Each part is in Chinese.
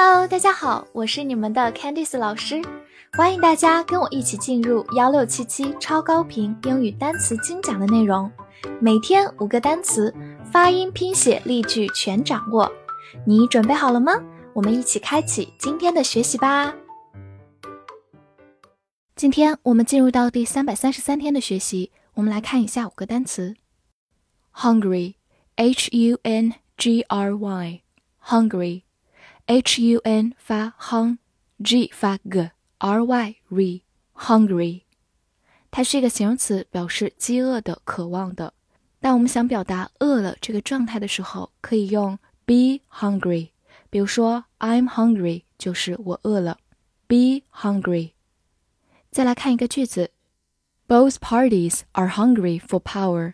Hello，大家好，我是你们的 Candice 老师，欢迎大家跟我一起进入幺六七七超高频英语单词精讲的内容，每天五个单词，发音、拼写、例句全掌握，你准备好了吗？我们一起开启今天的学习吧。今天我们进入到第三百三十三天的学习，我们来看一下五个单词：hungry，h u n g r y，hungry。H u n 发 hung，g 发 g，r y re，hungry，它是一个形容词，表示饥饿的、渴望的。当我们想表达饿了这个状态的时候，可以用 be hungry。比如说 I'm hungry，就是我饿了。be hungry。再来看一个句子，Both parties are hungry for power。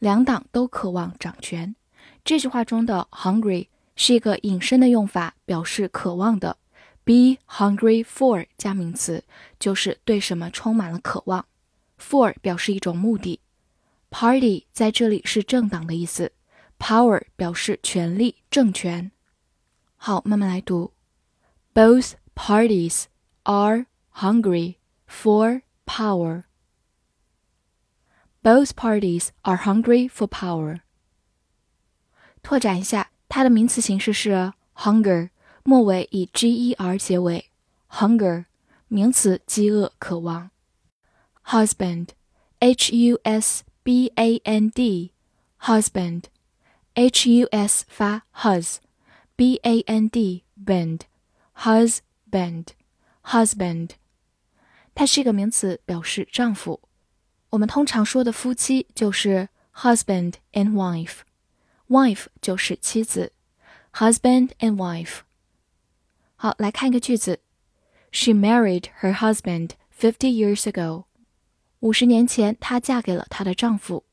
两党都渴望掌权。这句话中的 hungry。是一个引申的用法，表示渴望的。Be hungry for 加名词，就是对什么充满了渴望。For 表示一种目的。Party 在这里是政党的意思。Power 表示权力、政权。好，慢慢来读。Both parties are hungry for power. Both parties are hungry for power. 拓展一下。它的名词形式是 hunger，末尾以 g-e-r 结尾。hunger，名词，饥饿、渴望。husband，h-u-s-b-a-n-d，husband，h-u-s 发 hus，b-a-n-d band，husband，husband，它是一个名词，表示丈夫。我们通常说的夫妻就是 husband and wife。 wife 就是妻子，husband and wife。好，来看一个句子：She married her husband fifty years ago。五十年前，她嫁给了她的丈夫。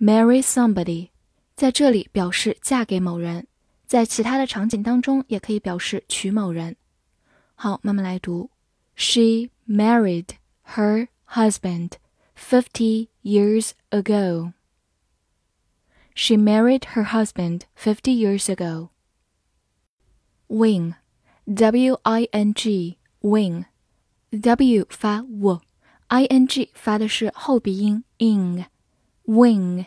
Marry somebody，在这里表示嫁给某人，在其他的场景当中也可以表示娶某人。好，慢慢来读：She married her husband fifty years ago。 She married her husband fifty years ago. Wing, W-I-N-G, wing, W 发 w，I-N-G 发的是后鼻音 ing, wing。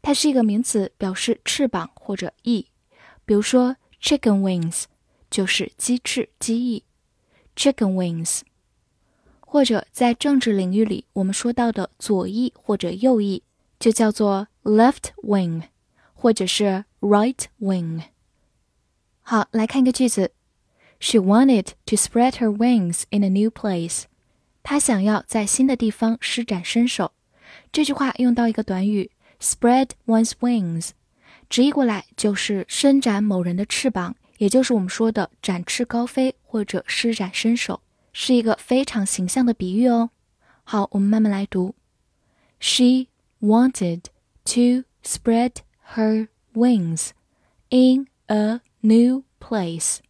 它是一个名词，表示翅膀或者翼。比如说，chicken wings 就是鸡翅、鸡翼，chicken wings。或者在政治领域里，我们说到的左翼或者右翼，就叫做 left wing，或者是 right wing。好，来看一个句子：She wanted to spread her wings in a new place。她想要在新的地方施展身手。这句话用到一个短语 spread one's wings，直译过来就是伸展某人的翅膀，也就是我们说的展翅高飞或者施展身手，是一个非常形象的比喻哦。好，我们慢慢来读：She wanted to spread her wings in a new place.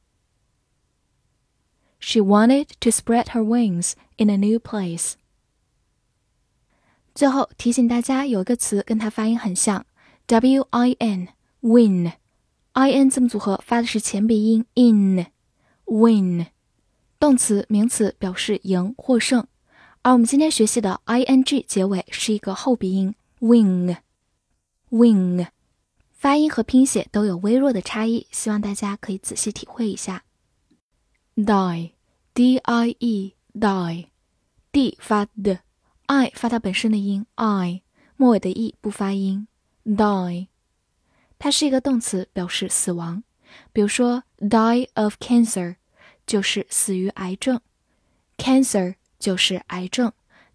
She wanted to spread her wings in a new place. 最后提醒大家，有一个词跟它发音很像，w i n win i n 字母组合发的是前鼻音 in win，动词名词表示赢获胜，而我们今天学习的 i n g 结尾是一个后鼻音 wing。 wing，发音和拼写都有微弱的差异，希望大家可以仔细体会一下。die，d i e，die，d 发 d，i 发它本身的音 i，末尾的 e 不发音。die，它是一个动词，表示死亡。比如说，die of cancer，就是死于癌症。cancer 就是癌症。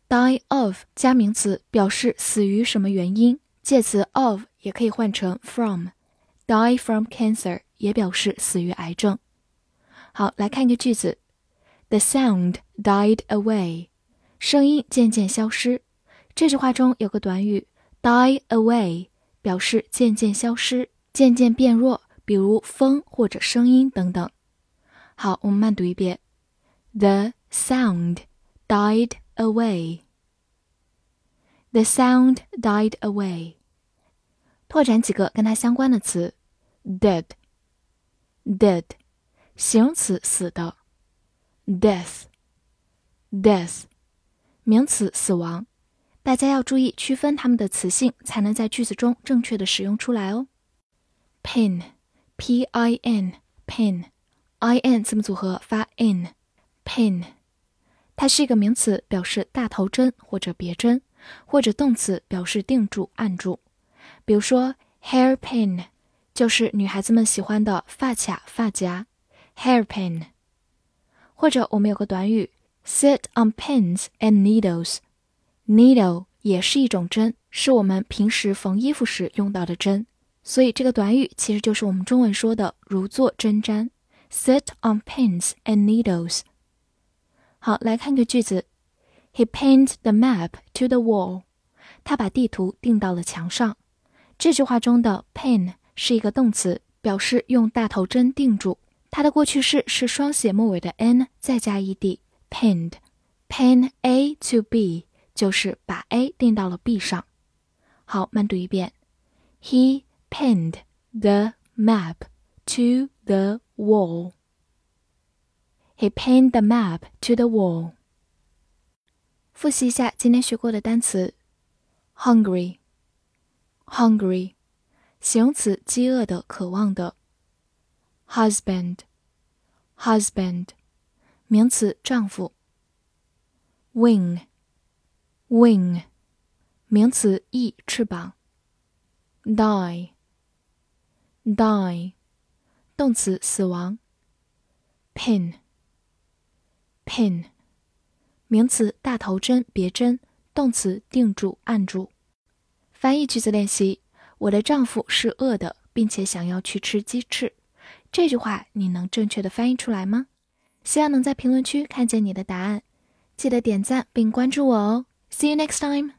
die of 加名词，表示死于什么原因。介词 of 也可以换成 from，die from cancer 也表示死于癌症。好，来看一个句子：The sound died away，声音渐渐消失。这句话中有个短语 die away，表示渐渐消失、渐渐变弱，比如风或者声音等等。好，我们慢读一遍：The sound died away。The sound died away。拓展几个跟它相关的词，dead，dead，形容词死的。；death，death，名词死亡。大家要注意区分它们的词性，才能在句子中正确的使用出来哦。pin，p-i-n，pin，i n 字母组合发 in，pin，它是一个名词，表示大头针或者别针，或者动词表示定住、按住。比如说 hairpin，就是女孩子们喜欢的发卡、发夹，hairpin。或者我们有个短语 sit on pins and needles。Needle 也是一种针，是我们平时缝衣服时用到的针，所以这个短语其实就是我们中文说的“如坐针毡”。Sit on pins and needles。好，来看个句子：He pinned the map to the wall。他把地图钉到了墙上。这句话中的 pin 是一个动词，表示用大头针钉住。它的过去式是双写末尾的 n 再加 ed。Pinned，pin A to B。就是把 A 钉到了 B 上。好，慢读一遍。He pinned the map to the wall. He pinned the map to the wall. 复习一下今天学过的单词：hungry, hungry，形容词，饥饿的、渴望的；husband, husband，名词，丈夫；wing。wing，名词，翼、翅膀。die，die，动词，死亡。pin，pin，名词，大头针、别针。动词，定住、按住。翻译句子练习：我的丈夫是饿的，并且想要去吃鸡翅。这句话你能正确的翻译出来吗？希望能在评论区看见你的答案。记得点赞并关注我哦。See you next time.